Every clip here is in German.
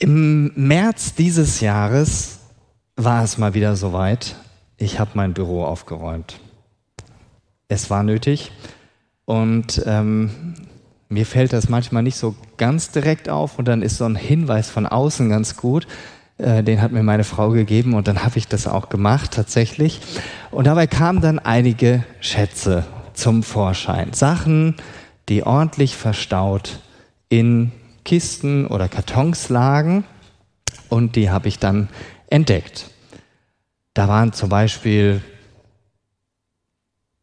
Im März dieses Jahres war es mal wieder soweit. Ich habe mein Büro aufgeräumt. Es war nötig und ähm, mir fällt das manchmal nicht so ganz direkt auf und dann ist so ein Hinweis von außen ganz gut. Äh, den hat mir meine Frau gegeben und dann habe ich das auch gemacht tatsächlich. Und dabei kamen dann einige Schätze zum Vorschein. Sachen, die ordentlich verstaut in Kisten oder Kartons lagen und die habe ich dann entdeckt. Da waren zum Beispiel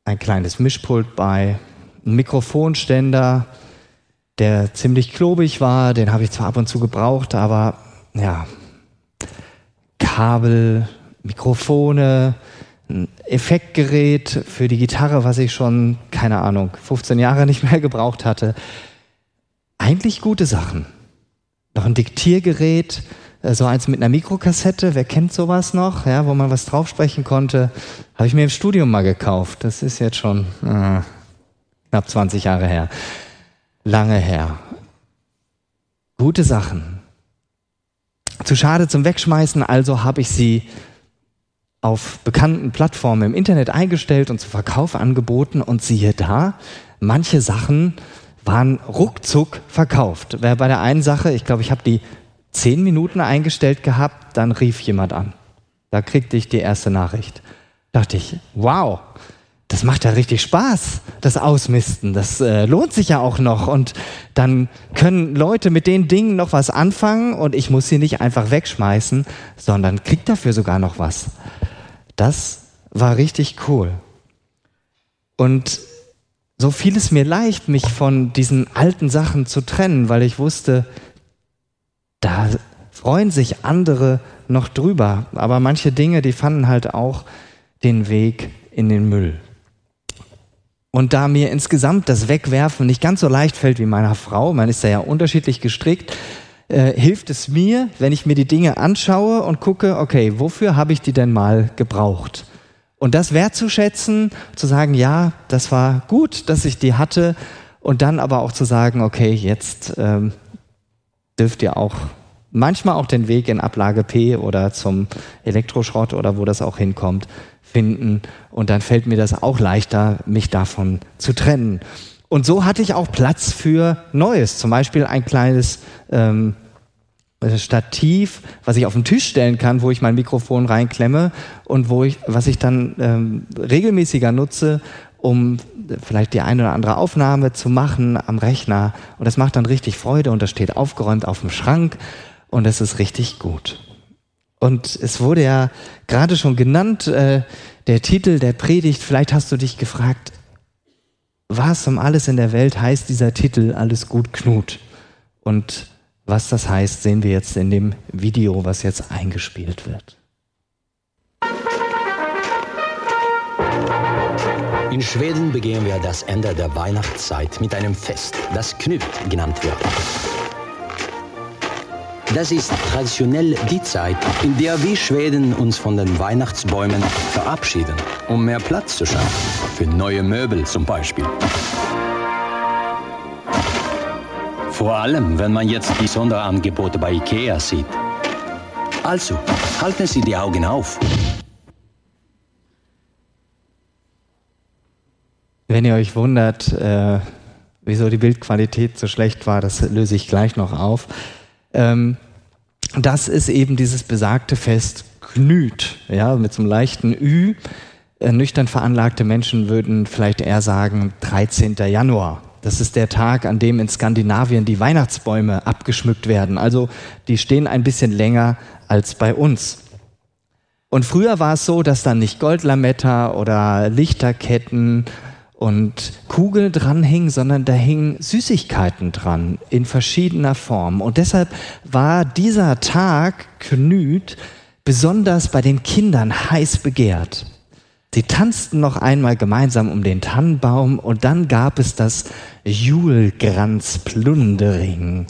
ein kleines Mischpult bei, ein Mikrofonständer, der ziemlich klobig war, den habe ich zwar ab und zu gebraucht, aber ja, Kabel, Mikrofone, ein Effektgerät für die Gitarre, was ich schon, keine Ahnung, 15 Jahre nicht mehr gebraucht hatte. Eigentlich gute Sachen. Noch ein Diktiergerät, äh, so eins mit einer Mikrokassette, wer kennt sowas noch, ja, wo man was draufsprechen konnte, habe ich mir im Studium mal gekauft. Das ist jetzt schon äh, knapp 20 Jahre her. Lange her. Gute Sachen. Zu schade zum Wegschmeißen, also habe ich sie auf bekannten Plattformen im Internet eingestellt und zu Verkauf angeboten und siehe da, manche Sachen waren ruckzuck verkauft. Wer bei der einen Sache, ich glaube, ich habe die zehn Minuten eingestellt gehabt, dann rief jemand an. Da kriegte ich die erste Nachricht. Dachte ich, wow, das macht ja richtig Spaß, das Ausmisten. Das äh, lohnt sich ja auch noch. Und dann können Leute mit den Dingen noch was anfangen und ich muss sie nicht einfach wegschmeißen, sondern krieg dafür sogar noch was. Das war richtig cool. Und so fiel es mir leicht, mich von diesen alten Sachen zu trennen, weil ich wusste, da freuen sich andere noch drüber. Aber manche Dinge, die fanden halt auch den Weg in den Müll. Und da mir insgesamt das Wegwerfen nicht ganz so leicht fällt wie meiner Frau, man ist da ja unterschiedlich gestrickt, äh, hilft es mir, wenn ich mir die Dinge anschaue und gucke, okay, wofür habe ich die denn mal gebraucht? Und das wertzuschätzen, zu sagen, ja, das war gut, dass ich die hatte, und dann aber auch zu sagen, okay, jetzt ähm, dürft ihr auch manchmal auch den Weg in Ablage P oder zum Elektroschrott oder wo das auch hinkommt, finden. Und dann fällt mir das auch leichter, mich davon zu trennen. Und so hatte ich auch Platz für Neues. Zum Beispiel ein kleines ähm, Stativ, was ich auf den Tisch stellen kann, wo ich mein Mikrofon reinklemme und wo ich, was ich dann ähm, regelmäßiger nutze, um vielleicht die eine oder andere Aufnahme zu machen am Rechner. Und das macht dann richtig Freude und das steht aufgeräumt auf dem Schrank und es ist richtig gut. Und es wurde ja gerade schon genannt, äh, der Titel der Predigt, vielleicht hast du dich gefragt, was um alles in der Welt heißt dieser Titel Alles gut Knut? Und was das heißt, sehen wir jetzt in dem Video, was jetzt eingespielt wird. In Schweden begehen wir das Ende der Weihnachtszeit mit einem Fest, das Knut genannt wird. Das ist traditionell die Zeit, in der wir Schweden uns von den Weihnachtsbäumen verabschieden, um mehr Platz zu schaffen. Für neue Möbel zum Beispiel. Vor allem, wenn man jetzt die Sonderangebote bei IKEA sieht. Also, halten Sie die Augen auf. Wenn ihr euch wundert, äh, wieso die Bildqualität so schlecht war, das löse ich gleich noch auf. Ähm, das ist eben dieses besagte Fest Knüt, ja, mit so einem leichten Ü. Äh, nüchtern veranlagte Menschen würden vielleicht eher sagen 13. Januar. Das ist der Tag, an dem in Skandinavien die Weihnachtsbäume abgeschmückt werden. Also die stehen ein bisschen länger als bei uns. Und früher war es so, dass dann nicht Goldlametta oder Lichterketten und Kugel dran hing, sondern da hingen Süßigkeiten dran in verschiedener Form. Und deshalb war dieser Tag Knüt besonders bei den Kindern heiß begehrt. Sie tanzten noch einmal gemeinsam um den Tannenbaum und dann gab es das Julgranzplundering.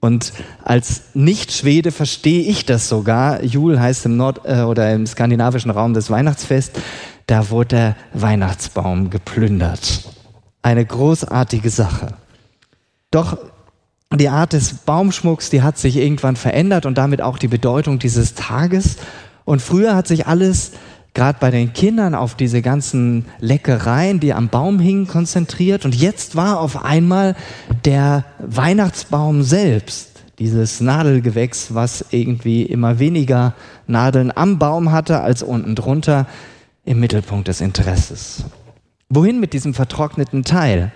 Und als Nicht-Schwede verstehe ich das sogar. Jul heißt im Nord- äh, oder im skandinavischen Raum das Weihnachtsfest da wurde der Weihnachtsbaum geplündert. Eine großartige Sache. Doch die Art des Baumschmucks, die hat sich irgendwann verändert und damit auch die Bedeutung dieses Tages. Und früher hat sich alles gerade bei den Kindern auf diese ganzen Leckereien, die am Baum hingen, konzentriert. Und jetzt war auf einmal der Weihnachtsbaum selbst, dieses Nadelgewächs, was irgendwie immer weniger Nadeln am Baum hatte als unten drunter, im Mittelpunkt des Interesses. Wohin mit diesem vertrockneten Teil?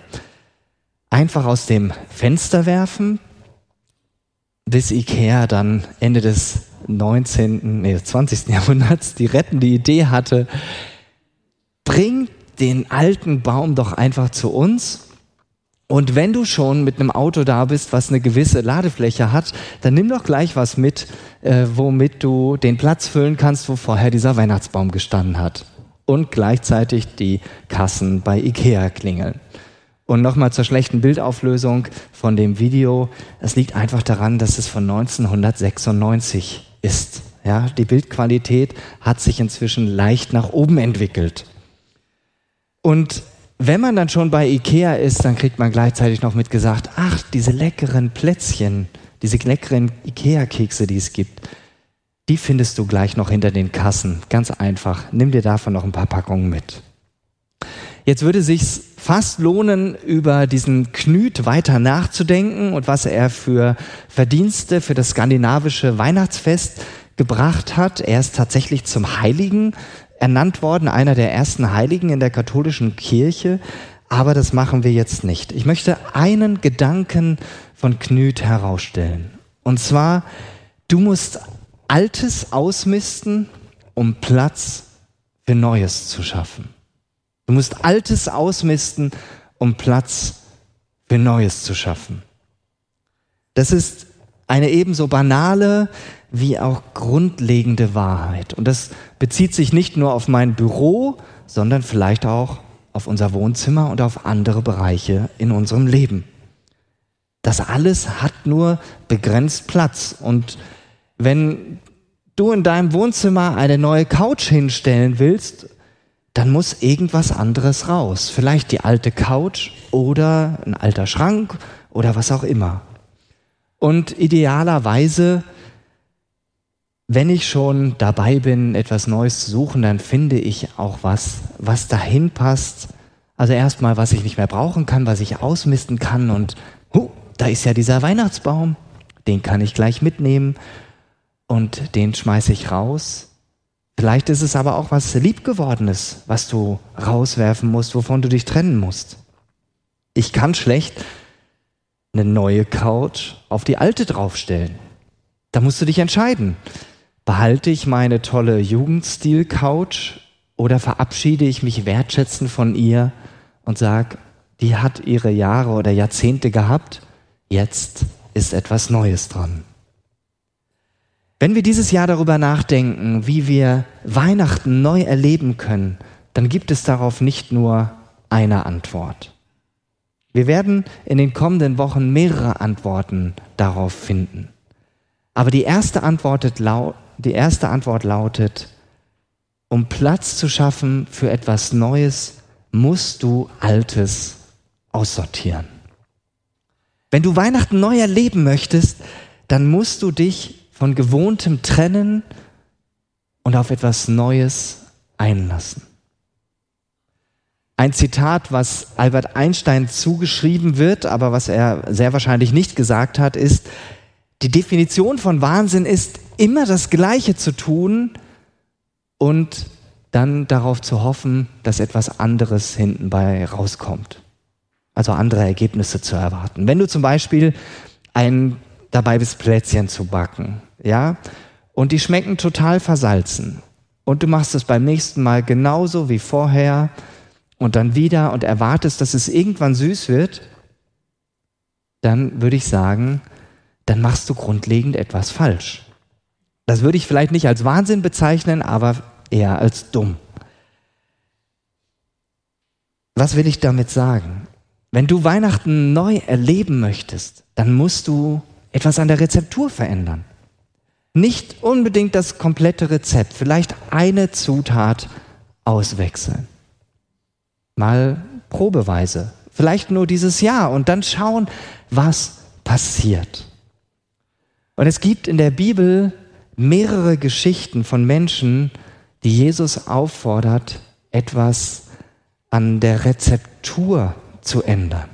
Einfach aus dem Fenster werfen, bis Ikea dann Ende des 19., nee, 20. Jahrhunderts die rettende Idee hatte, bring den alten Baum doch einfach zu uns. Und wenn du schon mit einem Auto da bist, was eine gewisse Ladefläche hat, dann nimm doch gleich was mit, äh, womit du den Platz füllen kannst, wo vorher dieser Weihnachtsbaum gestanden hat. Und gleichzeitig die Kassen bei Ikea klingeln. Und nochmal zur schlechten Bildauflösung von dem Video. Es liegt einfach daran, dass es von 1996 ist. Ja, die Bildqualität hat sich inzwischen leicht nach oben entwickelt. Und wenn man dann schon bei Ikea ist, dann kriegt man gleichzeitig noch mitgesagt, ach, diese leckeren Plätzchen, diese leckeren Ikea-Kekse, die es gibt, die findest du gleich noch hinter den Kassen. Ganz einfach. Nimm dir davon noch ein paar Packungen mit. Jetzt würde sich's fast lohnen, über diesen Knüt weiter nachzudenken und was er für Verdienste für das skandinavische Weihnachtsfest gebracht hat. Er ist tatsächlich zum Heiligen ernannt worden, einer der ersten Heiligen in der katholischen Kirche. Aber das machen wir jetzt nicht. Ich möchte einen Gedanken von Knüt herausstellen. Und zwar, du musst Altes ausmisten, um Platz für Neues zu schaffen. Du musst Altes ausmisten, um Platz für Neues zu schaffen. Das ist eine ebenso banale wie auch grundlegende Wahrheit. Und das bezieht sich nicht nur auf mein Büro, sondern vielleicht auch auf unser Wohnzimmer und auf andere Bereiche in unserem Leben. Das alles hat nur begrenzt Platz. Und wenn du in deinem Wohnzimmer eine neue Couch hinstellen willst dann muss irgendwas anderes raus. Vielleicht die alte Couch oder ein alter Schrank oder was auch immer. Und idealerweise, wenn ich schon dabei bin, etwas Neues zu suchen, dann finde ich auch was, was dahin passt. Also erstmal, was ich nicht mehr brauchen kann, was ich ausmisten kann. Und huh, da ist ja dieser Weihnachtsbaum, den kann ich gleich mitnehmen und den schmeiße ich raus. Vielleicht ist es aber auch was Liebgewordenes, was du rauswerfen musst, wovon du dich trennen musst. Ich kann schlecht eine neue Couch auf die alte draufstellen. Da musst du dich entscheiden. Behalte ich meine tolle Jugendstil-Couch oder verabschiede ich mich wertschätzend von ihr und sage, die hat ihre Jahre oder Jahrzehnte gehabt, jetzt ist etwas Neues dran. Wenn wir dieses Jahr darüber nachdenken, wie wir Weihnachten neu erleben können, dann gibt es darauf nicht nur eine Antwort. Wir werden in den kommenden Wochen mehrere Antworten darauf finden. Aber die erste Antwort, die erste Antwort lautet, um Platz zu schaffen für etwas Neues, musst du Altes aussortieren. Wenn du Weihnachten neu erleben möchtest, dann musst du dich von gewohntem trennen und auf etwas Neues einlassen. Ein Zitat, was Albert Einstein zugeschrieben wird, aber was er sehr wahrscheinlich nicht gesagt hat, ist, die Definition von Wahnsinn ist, immer das Gleiche zu tun und dann darauf zu hoffen, dass etwas anderes hinten bei rauskommt. Also andere Ergebnisse zu erwarten. Wenn du zum Beispiel ein dabei bist, Plätzchen zu backen ja, und die schmecken total versalzen. Und du machst es beim nächsten Mal genauso wie vorher und dann wieder und erwartest, dass es irgendwann süß wird, dann würde ich sagen, dann machst du grundlegend etwas falsch. Das würde ich vielleicht nicht als Wahnsinn bezeichnen, aber eher als dumm. Was will ich damit sagen? Wenn du Weihnachten neu erleben möchtest, dann musst du etwas an der Rezeptur verändern. Nicht unbedingt das komplette Rezept, vielleicht eine Zutat auswechseln. Mal probeweise, vielleicht nur dieses Jahr und dann schauen, was passiert. Und es gibt in der Bibel mehrere Geschichten von Menschen, die Jesus auffordert, etwas an der Rezeptur zu ändern.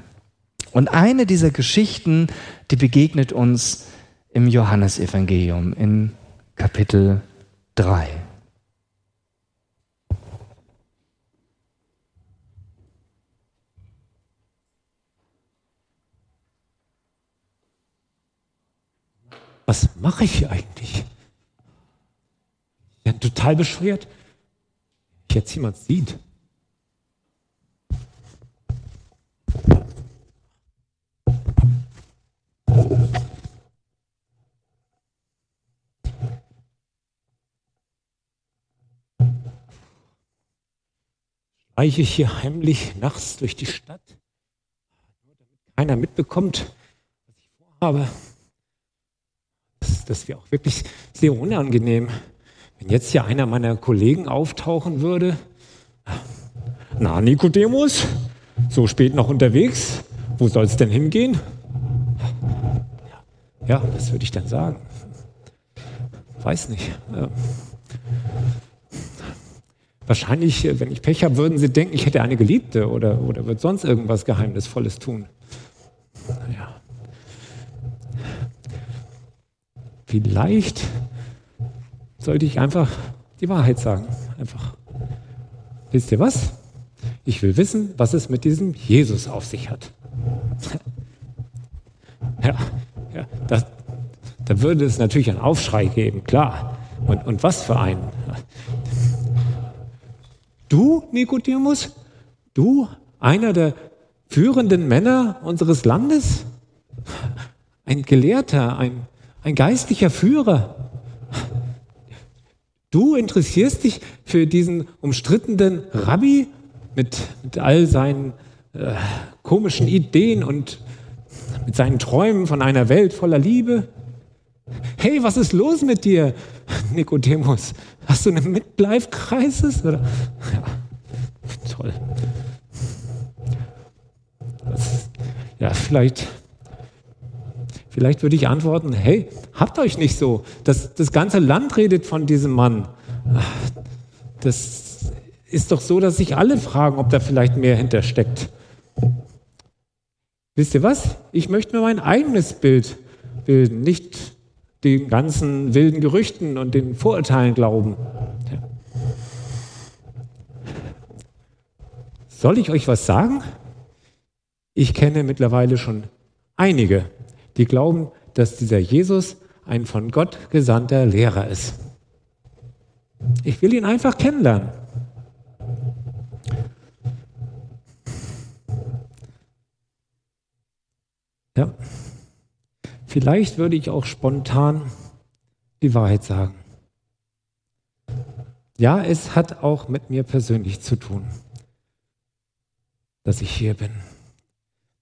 Und eine dieser Geschichten, die begegnet uns im Johannesevangelium in Kapitel 3. Was mache ich hier eigentlich? Ja, total bescheuert. Ich jetzt jemand sieht. Schleiche ich hier heimlich nachts durch die Stadt, damit keiner mitbekommt, was ich vorhabe. Das, das wäre auch wirklich sehr unangenehm, wenn jetzt hier einer meiner Kollegen auftauchen würde. Na, Nikodemus, so spät noch unterwegs, wo soll es denn hingehen? Ja, was würde ich dann sagen? Weiß nicht. Ja. Wahrscheinlich, äh, wenn ich Pech habe, würden sie denken, ich hätte eine Geliebte oder, oder würde sonst irgendwas Geheimnisvolles tun. Naja. Vielleicht sollte ich einfach die Wahrheit sagen. Einfach. Wisst ihr was? Ich will wissen, was es mit diesem Jesus auf sich hat. ja, ja da würde es natürlich einen Aufschrei geben, klar. Und, und was für einen? Du, Nikodemus, du, einer der führenden Männer unseres Landes, ein Gelehrter, ein, ein geistlicher Führer, du interessierst dich für diesen umstrittenen Rabbi mit, mit all seinen äh, komischen Ideen und mit seinen Träumen von einer Welt voller Liebe. Hey, was ist los mit dir, Nikodemus? Hast du eine Midlife-Crisis? Ja, toll. Das, ja, vielleicht, vielleicht würde ich antworten, hey, habt euch nicht so. Das, das ganze Land redet von diesem Mann. Das ist doch so, dass sich alle fragen, ob da vielleicht mehr hintersteckt. Wisst ihr was? Ich möchte mir mein eigenes Bild bilden, nicht den ganzen wilden Gerüchten und den Vorurteilen glauben. Soll ich euch was sagen? Ich kenne mittlerweile schon einige, die glauben, dass dieser Jesus ein von Gott gesandter Lehrer ist. Ich will ihn einfach kennenlernen. Ja. Vielleicht würde ich auch spontan die Wahrheit sagen. Ja, es hat auch mit mir persönlich zu tun, dass ich hier bin.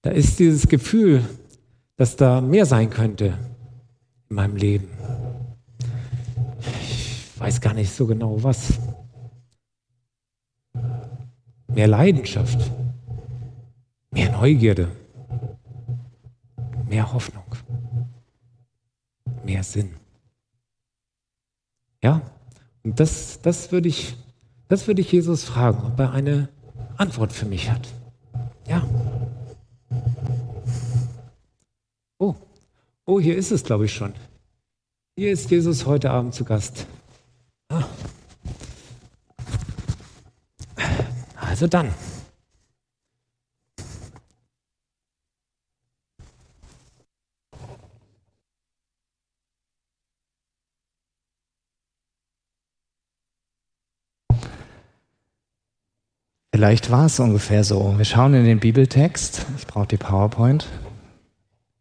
Da ist dieses Gefühl, dass da mehr sein könnte in meinem Leben. Ich weiß gar nicht so genau was. Mehr Leidenschaft, mehr Neugierde, mehr Hoffnung mehr Sinn. Ja, und das, das würde ich, das würde ich Jesus fragen, ob er eine Antwort für mich hat. Ja. Oh, oh, hier ist es, glaube ich, schon. Hier ist Jesus heute Abend zu Gast. Ah. Also dann. Vielleicht war es ungefähr so. Wir schauen in den Bibeltext. Ich brauche die PowerPoint.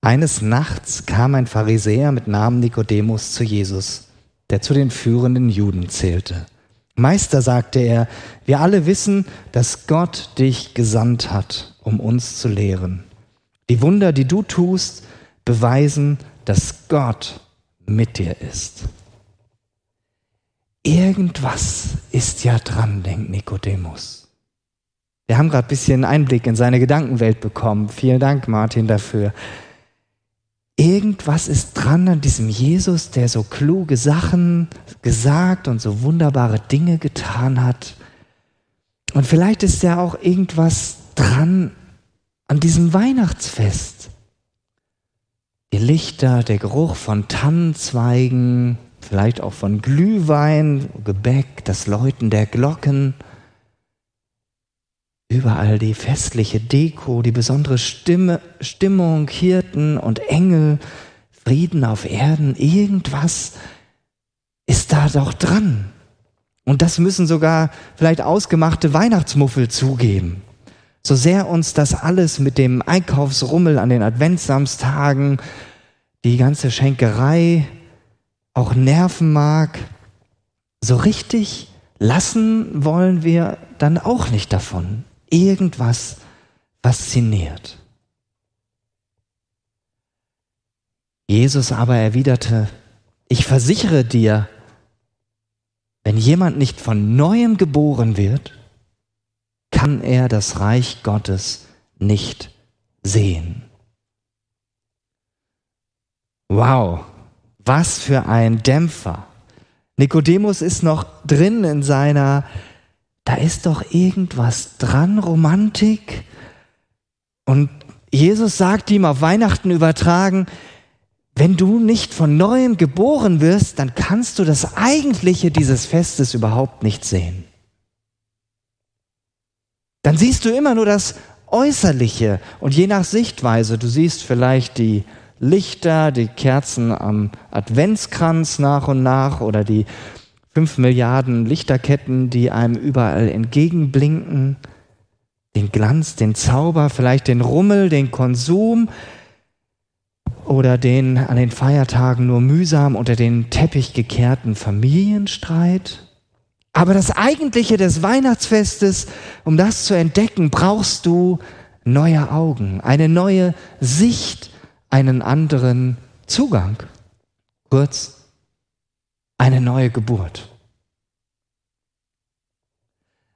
Eines Nachts kam ein Pharisäer mit Namen Nikodemus zu Jesus, der zu den führenden Juden zählte. Meister, sagte er, wir alle wissen, dass Gott dich gesandt hat, um uns zu lehren. Die Wunder, die du tust, beweisen, dass Gott mit dir ist. Irgendwas ist ja dran, denkt Nikodemus. Wir haben gerade ein bisschen Einblick in seine Gedankenwelt bekommen. Vielen Dank, Martin, dafür. irgendwas ist dran an diesem Jesus, der so kluge Sachen gesagt und so wunderbare Dinge getan hat. Und vielleicht ist ja auch irgendwas dran an diesem Weihnachtsfest. Die Lichter, der Geruch von Tannenzweigen, vielleicht auch von Glühwein, Gebäck, das Läuten der Glocken. Überall die festliche Deko, die besondere Stimme, Stimmung, Hirten und Engel, Frieden auf Erden, irgendwas ist da doch dran. Und das müssen sogar vielleicht ausgemachte Weihnachtsmuffel zugeben. So sehr uns das alles mit dem Einkaufsrummel an den Adventsamstagen, die ganze Schenkerei auch nerven mag, so richtig lassen wollen wir dann auch nicht davon irgendwas fasziniert. Jesus aber erwiderte, ich versichere dir, wenn jemand nicht von neuem geboren wird, kann er das Reich Gottes nicht sehen. Wow, was für ein Dämpfer. Nikodemus ist noch drin in seiner da ist doch irgendwas dran, Romantik. Und Jesus sagt ihm auf Weihnachten übertragen, wenn du nicht von neuem geboren wirst, dann kannst du das Eigentliche dieses Festes überhaupt nicht sehen. Dann siehst du immer nur das Äußerliche und je nach Sichtweise, du siehst vielleicht die Lichter, die Kerzen am Adventskranz nach und nach oder die fünf Milliarden Lichterketten, die einem überall entgegenblinken, den Glanz, den Zauber, vielleicht den Rummel, den Konsum oder den an den Feiertagen nur mühsam unter den Teppich gekehrten Familienstreit. Aber das Eigentliche des Weihnachtsfestes, um das zu entdecken, brauchst du neue Augen, eine neue Sicht, einen anderen Zugang. Kurz, eine neue Geburt.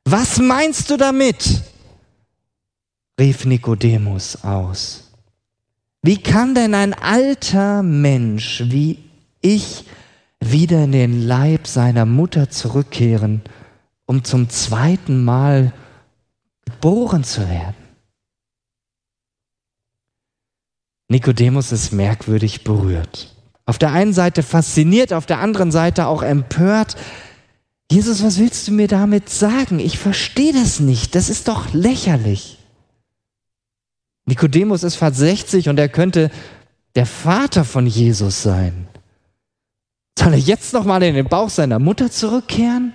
Was meinst du damit? rief Nikodemus aus. Wie kann denn ein alter Mensch wie ich wieder in den Leib seiner Mutter zurückkehren, um zum zweiten Mal geboren zu werden? Nikodemus ist merkwürdig berührt. Auf der einen Seite fasziniert, auf der anderen Seite auch empört. Jesus, was willst du mir damit sagen? Ich verstehe das nicht. Das ist doch lächerlich. Nikodemus ist fast 60 und er könnte der Vater von Jesus sein. Soll er jetzt nochmal in den Bauch seiner Mutter zurückkehren?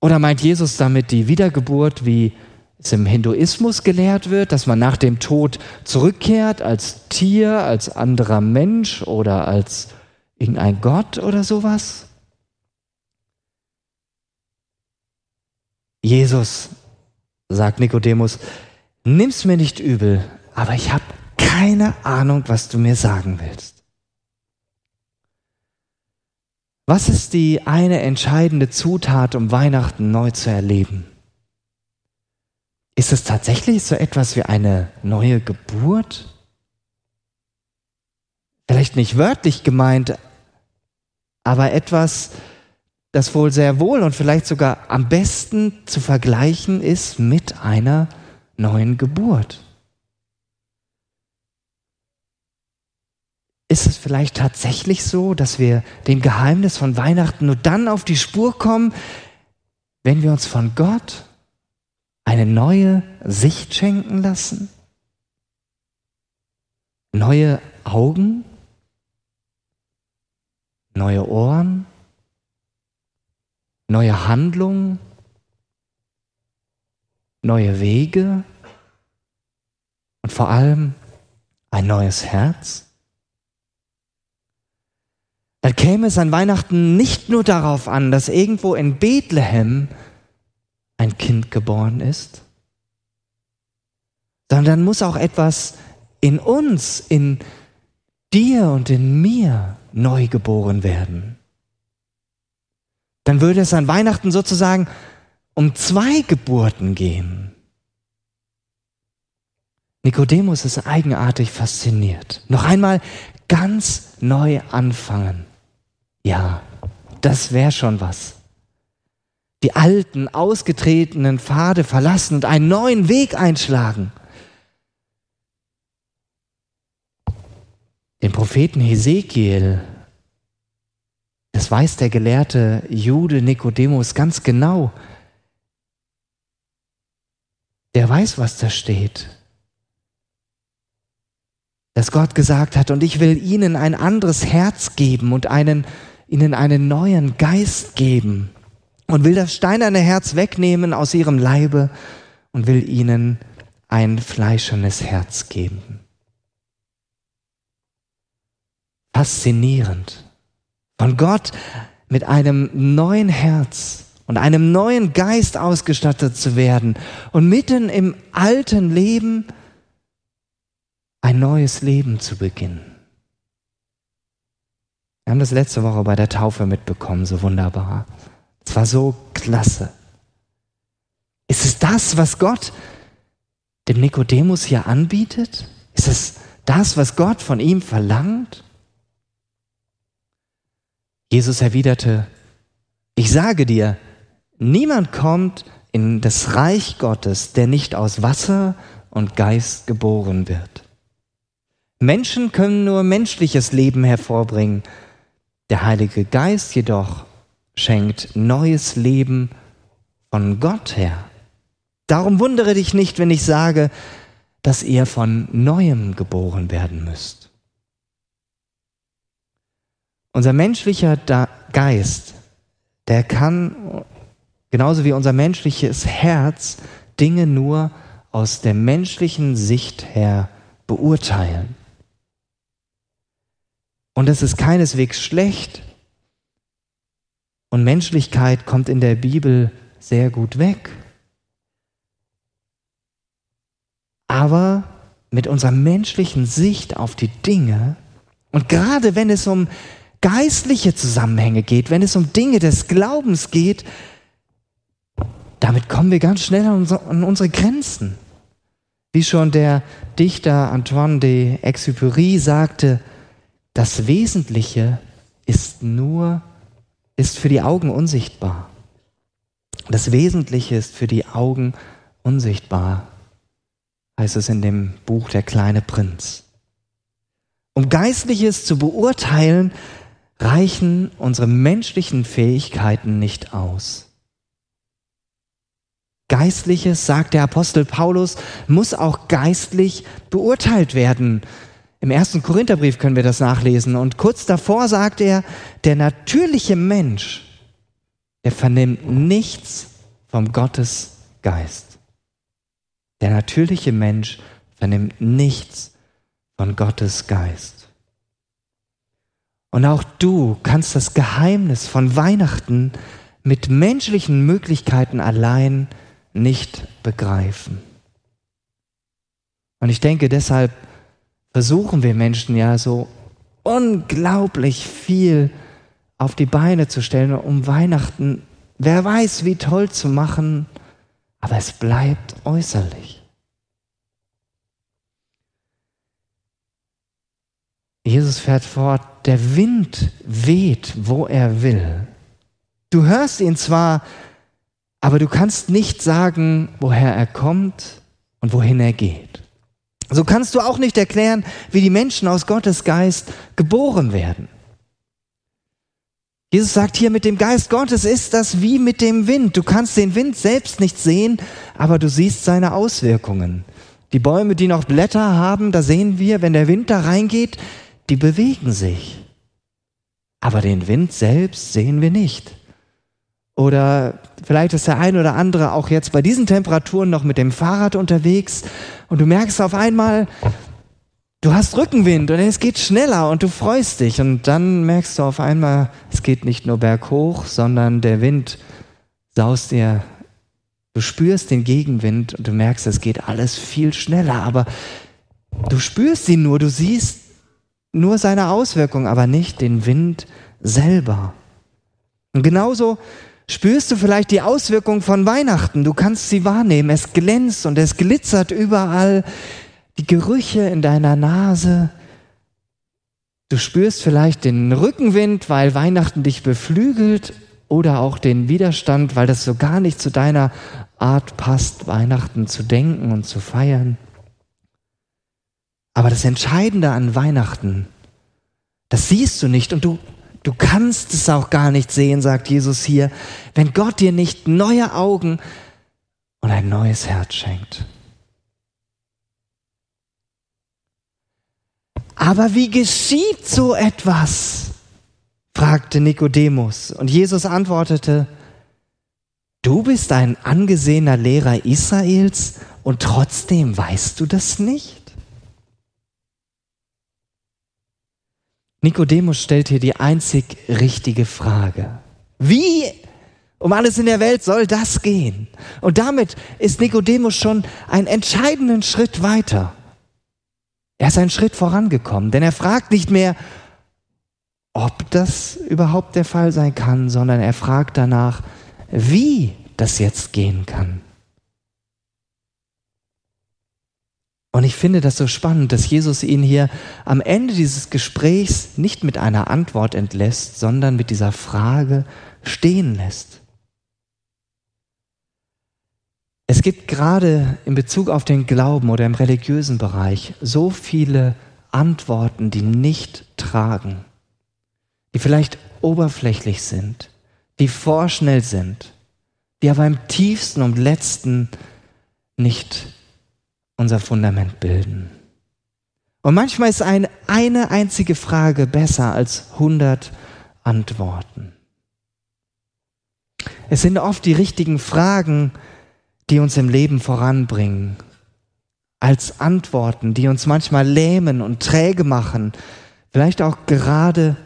Oder meint Jesus damit die Wiedergeburt wie es im Hinduismus gelehrt wird, dass man nach dem Tod zurückkehrt als Tier, als anderer Mensch oder als irgendein Gott oder sowas? Jesus, sagt Nikodemus, nimm's mir nicht übel, aber ich habe keine Ahnung, was du mir sagen willst. Was ist die eine entscheidende Zutat, um Weihnachten neu zu erleben? Ist es tatsächlich so etwas wie eine neue Geburt? Vielleicht nicht wörtlich gemeint, aber etwas, das wohl sehr wohl und vielleicht sogar am besten zu vergleichen ist mit einer neuen Geburt. Ist es vielleicht tatsächlich so, dass wir dem Geheimnis von Weihnachten nur dann auf die Spur kommen, wenn wir uns von Gott eine neue Sicht schenken lassen? Neue Augen? Neue Ohren? Neue Handlungen? Neue Wege? Und vor allem ein neues Herz? Dann käme es an Weihnachten nicht nur darauf an, dass irgendwo in Bethlehem ein Kind geboren ist, sondern muss auch etwas in uns, in dir und in mir neu geboren werden. Dann würde es an Weihnachten sozusagen um zwei Geburten gehen. Nikodemus ist eigenartig fasziniert. Noch einmal ganz neu anfangen. Ja, das wäre schon was. Die alten, ausgetretenen Pfade verlassen und einen neuen Weg einschlagen. Den Propheten Hesekiel, das weiß der gelehrte Jude Nikodemus ganz genau. Der weiß, was da steht. Dass Gott gesagt hat, und ich will ihnen ein anderes Herz geben und einen, ihnen einen neuen Geist geben und will das steinerne Herz wegnehmen aus ihrem Leibe und will ihnen ein fleischernes Herz geben. faszinierend. Von Gott mit einem neuen Herz und einem neuen Geist ausgestattet zu werden und mitten im alten Leben ein neues Leben zu beginnen. Wir haben das letzte Woche bei der Taufe mitbekommen, so wunderbar. Es war so klasse. Ist es das, was Gott dem Nikodemus hier anbietet? Ist es das, was Gott von ihm verlangt? Jesus erwiderte, ich sage dir, niemand kommt in das Reich Gottes, der nicht aus Wasser und Geist geboren wird. Menschen können nur menschliches Leben hervorbringen. Der Heilige Geist jedoch schenkt neues Leben von Gott her. Darum wundere dich nicht, wenn ich sage, dass ihr von neuem geboren werden müsst. Unser menschlicher Geist, der kann, genauso wie unser menschliches Herz, Dinge nur aus der menschlichen Sicht her beurteilen. Und es ist keineswegs schlecht. Und Menschlichkeit kommt in der Bibel sehr gut weg. Aber mit unserer menschlichen Sicht auf die Dinge, und gerade wenn es um geistliche Zusammenhänge geht, wenn es um Dinge des Glaubens geht, damit kommen wir ganz schnell an unsere Grenzen. Wie schon der Dichter Antoine de Exupéry sagte, das Wesentliche ist nur, ist für die Augen unsichtbar. Das Wesentliche ist für die Augen unsichtbar, heißt es in dem Buch Der kleine Prinz. Um Geistliches zu beurteilen, reichen unsere menschlichen Fähigkeiten nicht aus. Geistliches, sagt der Apostel Paulus, muss auch geistlich beurteilt werden. Im ersten Korintherbrief können wir das nachlesen. Und kurz davor sagt er, der natürliche Mensch, der vernimmt nichts vom Gottesgeist. Der natürliche Mensch vernimmt nichts von Gottes Geist. Und auch du kannst das Geheimnis von Weihnachten mit menschlichen Möglichkeiten allein nicht begreifen. Und ich denke, deshalb versuchen wir Menschen ja so unglaublich viel auf die Beine zu stellen, um Weihnachten, wer weiß, wie toll zu machen, aber es bleibt äußerlich. Jesus fährt fort, der Wind weht, wo er will. Du hörst ihn zwar, aber du kannst nicht sagen, woher er kommt und wohin er geht. So kannst du auch nicht erklären, wie die Menschen aus Gottes Geist geboren werden. Jesus sagt hier, mit dem Geist Gottes ist das wie mit dem Wind. Du kannst den Wind selbst nicht sehen, aber du siehst seine Auswirkungen. Die Bäume, die noch Blätter haben, da sehen wir, wenn der Wind da reingeht, die bewegen sich. Aber den Wind selbst sehen wir nicht. Oder vielleicht ist der ein oder andere auch jetzt bei diesen Temperaturen noch mit dem Fahrrad unterwegs und du merkst auf einmal, du hast Rückenwind und es geht schneller und du freust dich und dann merkst du auf einmal, es geht nicht nur berghoch, sondern der Wind saust dir, du spürst den Gegenwind und du merkst, es geht alles viel schneller, aber du spürst ihn nur, du siehst nur seine Auswirkung, aber nicht den Wind selber. Und genauso spürst du vielleicht die Auswirkung von Weihnachten. Du kannst sie wahrnehmen. Es glänzt und es glitzert überall. die Gerüche in deiner Nase, du spürst vielleicht den Rückenwind, weil Weihnachten dich beflügelt oder auch den Widerstand, weil das so gar nicht zu deiner Art passt, Weihnachten zu denken und zu feiern. Aber das Entscheidende an Weihnachten, das siehst du nicht und du, du kannst es auch gar nicht sehen, sagt Jesus hier, wenn Gott dir nicht neue Augen und ein neues Herz schenkt. Aber wie geschieht so etwas? fragte Nikodemus. Und Jesus antwortete, du bist ein angesehener Lehrer Israels und trotzdem weißt du das nicht? Nikodemus stellt hier die einzig richtige Frage. Wie um alles in der Welt soll das gehen? Und damit ist Nikodemus schon einen entscheidenden Schritt weiter. Er ist einen Schritt vorangekommen, denn er fragt nicht mehr, ob das überhaupt der Fall sein kann, sondern er fragt danach, wie das jetzt gehen kann. Und ich finde das so spannend, dass Jesus ihn hier am Ende dieses Gesprächs nicht mit einer Antwort entlässt, sondern mit dieser Frage stehen lässt. Es gibt gerade in Bezug auf den Glauben oder im religiösen Bereich so viele Antworten, die nicht tragen, die vielleicht oberflächlich sind, die vorschnell sind, die aber im tiefsten und letzten nicht unser Fundament bilden. Und manchmal ist ein, eine einzige Frage besser als hundert Antworten. Es sind oft die richtigen Fragen, die uns im Leben voranbringen, als Antworten, die uns manchmal lähmen und träge machen, vielleicht auch gerade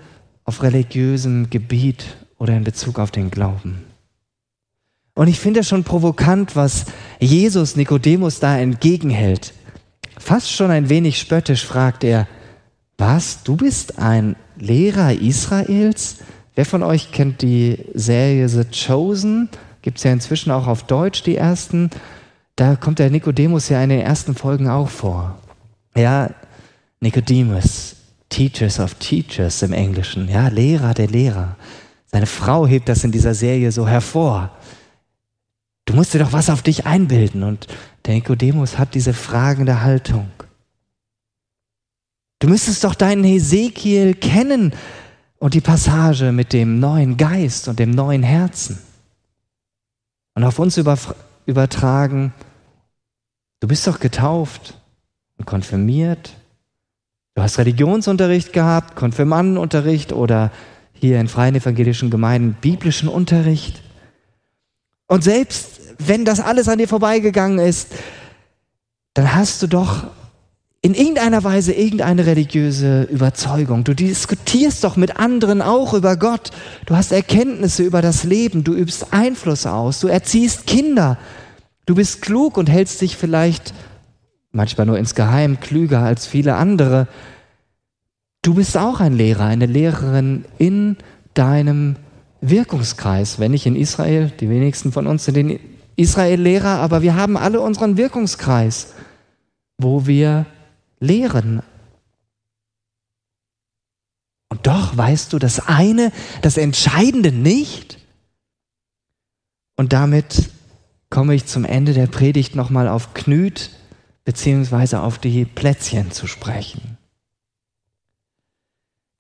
auf religiösem Gebiet oder in Bezug auf den Glauben. Und ich finde es schon provokant, was Jesus Nikodemus da entgegenhält. Fast schon ein wenig spöttisch fragt er, was, du bist ein Lehrer Israels? Wer von euch kennt die Serie The Chosen? Gibt es ja inzwischen auch auf Deutsch die ersten. Da kommt der Nikodemus ja in den ersten Folgen auch vor. Ja, Nikodemus, Teachers of Teachers im Englischen, ja, Lehrer der Lehrer. Seine Frau hebt das in dieser Serie so hervor. Du musst dir doch was auf dich einbilden. Und der Nikodemus hat diese fragende Haltung. Du müsstest doch deinen Hesekiel kennen und die Passage mit dem neuen Geist und dem neuen Herzen und auf uns übertragen, du bist doch getauft und konfirmiert, du hast Religionsunterricht gehabt, Konfirmandenunterricht oder hier in freien evangelischen Gemeinden biblischen Unterricht. Und selbst wenn das alles an dir vorbeigegangen ist, dann hast du doch in irgendeiner Weise irgendeine religiöse Überzeugung. Du diskutierst doch mit anderen auch über Gott. Du hast Erkenntnisse über das Leben. Du übst Einfluss aus. Du erziehst Kinder. Du bist klug und hältst dich vielleicht manchmal nur insgeheim klüger als viele andere. Du bist auch ein Lehrer, eine Lehrerin in deinem Wirkungskreis. Wenn nicht in Israel, die wenigsten von uns sind in Israel Lehrer, aber wir haben alle unseren Wirkungskreis, wo wir lehren. Und doch weißt du das eine, das Entscheidende nicht. Und damit komme ich zum Ende der Predigt nochmal auf Knüt beziehungsweise auf die Plätzchen zu sprechen.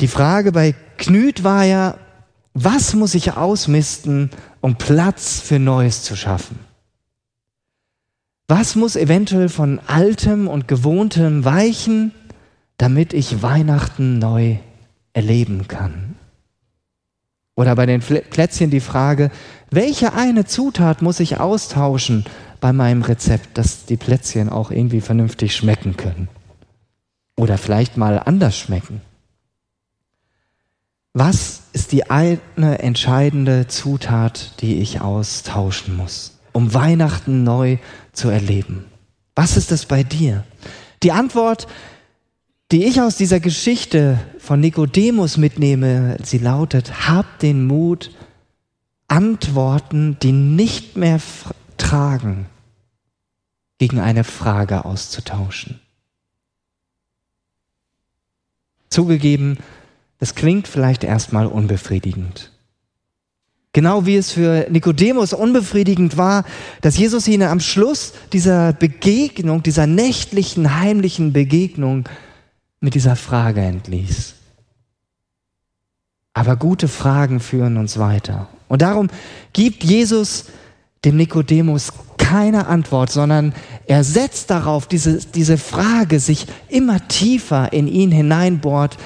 Die Frage bei Knüt war ja, was muss ich ausmisten, um Platz für Neues zu schaffen? Was muss eventuell von Altem und Gewohntem weichen, damit ich Weihnachten neu erleben kann? Oder bei den Plätzchen die Frage, welche eine Zutat muss ich austauschen bei meinem Rezept, dass die Plätzchen auch irgendwie vernünftig schmecken können? Oder vielleicht mal anders schmecken? Was ist die eine entscheidende Zutat, die ich austauschen muss? um Weihnachten neu zu erleben? Was ist es bei dir? Die Antwort, die ich aus dieser Geschichte von Nikodemus mitnehme, sie lautet, hab den Mut, Antworten, die nicht mehr tragen, gegen eine Frage auszutauschen. Zugegeben, das klingt vielleicht erstmal unbefriedigend. Genau wie es für Nikodemus unbefriedigend war, dass Jesus ihn am Schluss dieser Begegnung, dieser nächtlichen, heimlichen Begegnung mit dieser Frage entließ. Aber gute Fragen führen uns weiter. Und darum gibt Jesus dem Nikodemus keine Antwort, sondern er setzt darauf, diese, diese Frage sich immer tiefer in ihn hineinbohrt,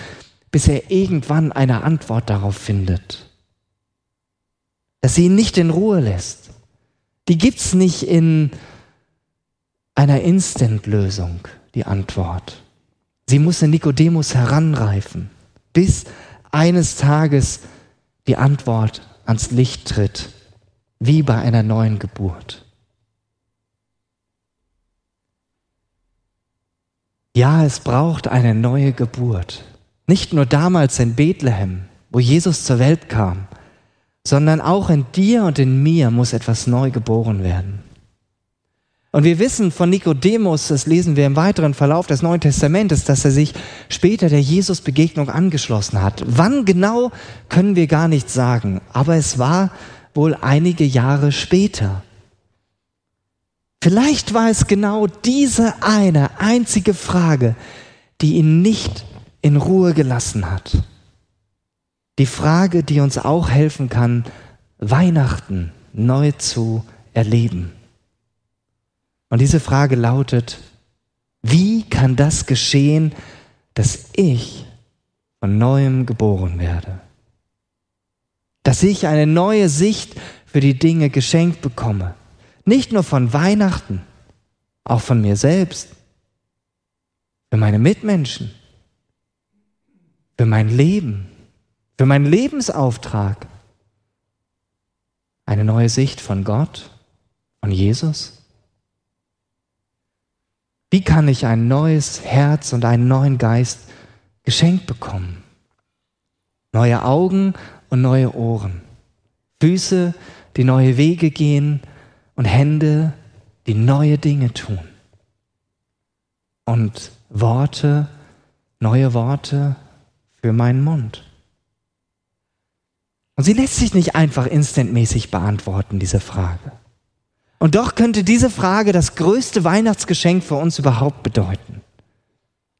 bis er irgendwann eine Antwort darauf findet. Dass sie ihn nicht in Ruhe lässt. Die gibt's nicht in einer Instant-Lösung, die Antwort. Sie muss in Nikodemus heranreifen, bis eines Tages die Antwort ans Licht tritt, wie bei einer neuen Geburt. Ja, es braucht eine neue Geburt. Nicht nur damals in Bethlehem, wo Jesus zur Welt kam, sondern auch in dir und in mir muss etwas neu geboren werden. Und wir wissen von Nikodemus, das lesen wir im weiteren Verlauf des Neuen Testamentes, dass er sich später der Jesus-Begegnung angeschlossen hat. Wann genau können wir gar nicht sagen, aber es war wohl einige Jahre später. Vielleicht war es genau diese eine einzige Frage, die ihn nicht in Ruhe gelassen hat. Die Frage, die uns auch helfen kann, Weihnachten neu zu erleben. Und diese Frage lautet, wie kann das geschehen, dass ich von neuem geboren werde? Dass ich eine neue Sicht für die Dinge geschenkt bekomme. Nicht nur von Weihnachten, auch von mir selbst, für meine Mitmenschen, für mein Leben, für meinen Lebensauftrag. Eine neue Sicht von Gott, von Jesus. Wie kann ich ein neues Herz und einen neuen Geist geschenkt bekommen? Neue Augen und neue Ohren. Füße, die neue Wege gehen und Hände, die neue Dinge tun. Und Worte, neue Worte für meinen Mund. Und sie lässt sich nicht einfach instantmäßig beantworten, diese Frage. Und doch könnte diese Frage das größte Weihnachtsgeschenk für uns überhaupt bedeuten.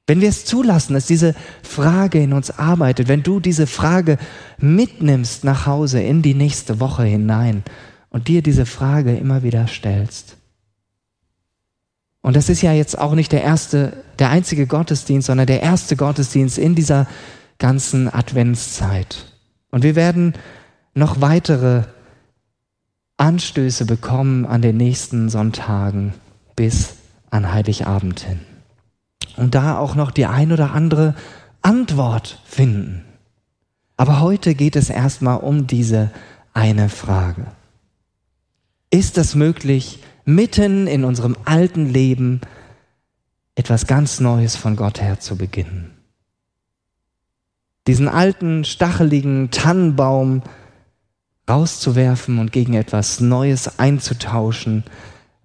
Wenn wir es zulassen, dass diese Frage in uns arbeitet, wenn du diese Frage mitnimmst nach Hause in die nächste Woche hinein und dir diese Frage immer wieder stellst. Und das ist ja jetzt auch nicht der erste, der einzige Gottesdienst, sondern der erste Gottesdienst in dieser ganzen Adventszeit. Und wir werden noch weitere Anstöße bekommen an den nächsten Sonntagen bis an Heiligabend hin. Und da auch noch die ein oder andere Antwort finden. Aber heute geht es erstmal um diese eine Frage. Ist es möglich, mitten in unserem alten Leben etwas ganz Neues von Gott her zu beginnen? Diesen alten, stacheligen Tannenbaum rauszuwerfen und gegen etwas Neues einzutauschen,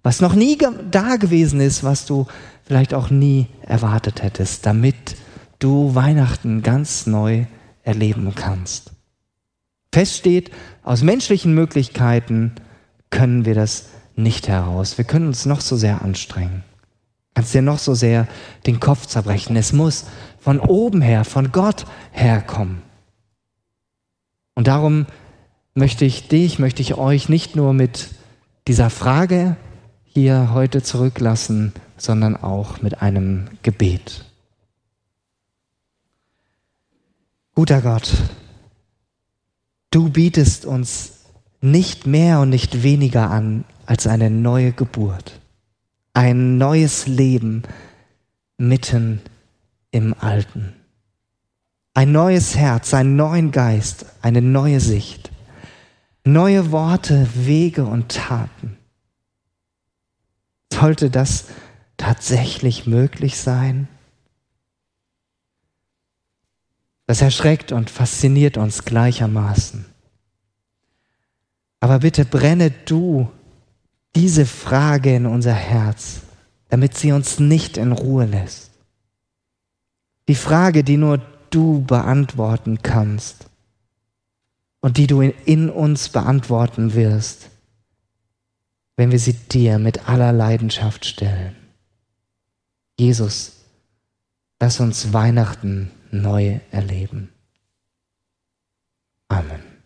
was noch nie da gewesen ist, was du vielleicht auch nie erwartet hättest, damit du Weihnachten ganz neu erleben kannst. Fest steht, aus menschlichen Möglichkeiten können wir das nicht heraus. Wir können uns noch so sehr anstrengen. Kannst dir noch so sehr den Kopf zerbrechen. Es muss von oben her, von Gott herkommen. Und darum möchte ich dich, möchte ich euch nicht nur mit dieser Frage hier heute zurücklassen, sondern auch mit einem Gebet. Guter Gott, du bietest uns nicht mehr und nicht weniger an als eine neue Geburt, ein neues Leben mitten im Alten. Ein neues Herz, einen neuen Geist, eine neue Sicht neue Worte, Wege und Taten. Sollte das tatsächlich möglich sein? Das erschreckt und fasziniert uns gleichermaßen. Aber bitte brenne du diese Frage in unser Herz, damit sie uns nicht in Ruhe lässt. Die Frage, die nur du beantworten kannst und die du in, uns beantworten wirst, wenn wir sie dir mit aller Leidenschaft stellen. Jesus, lass uns Weihnachten neu erleben. Amen.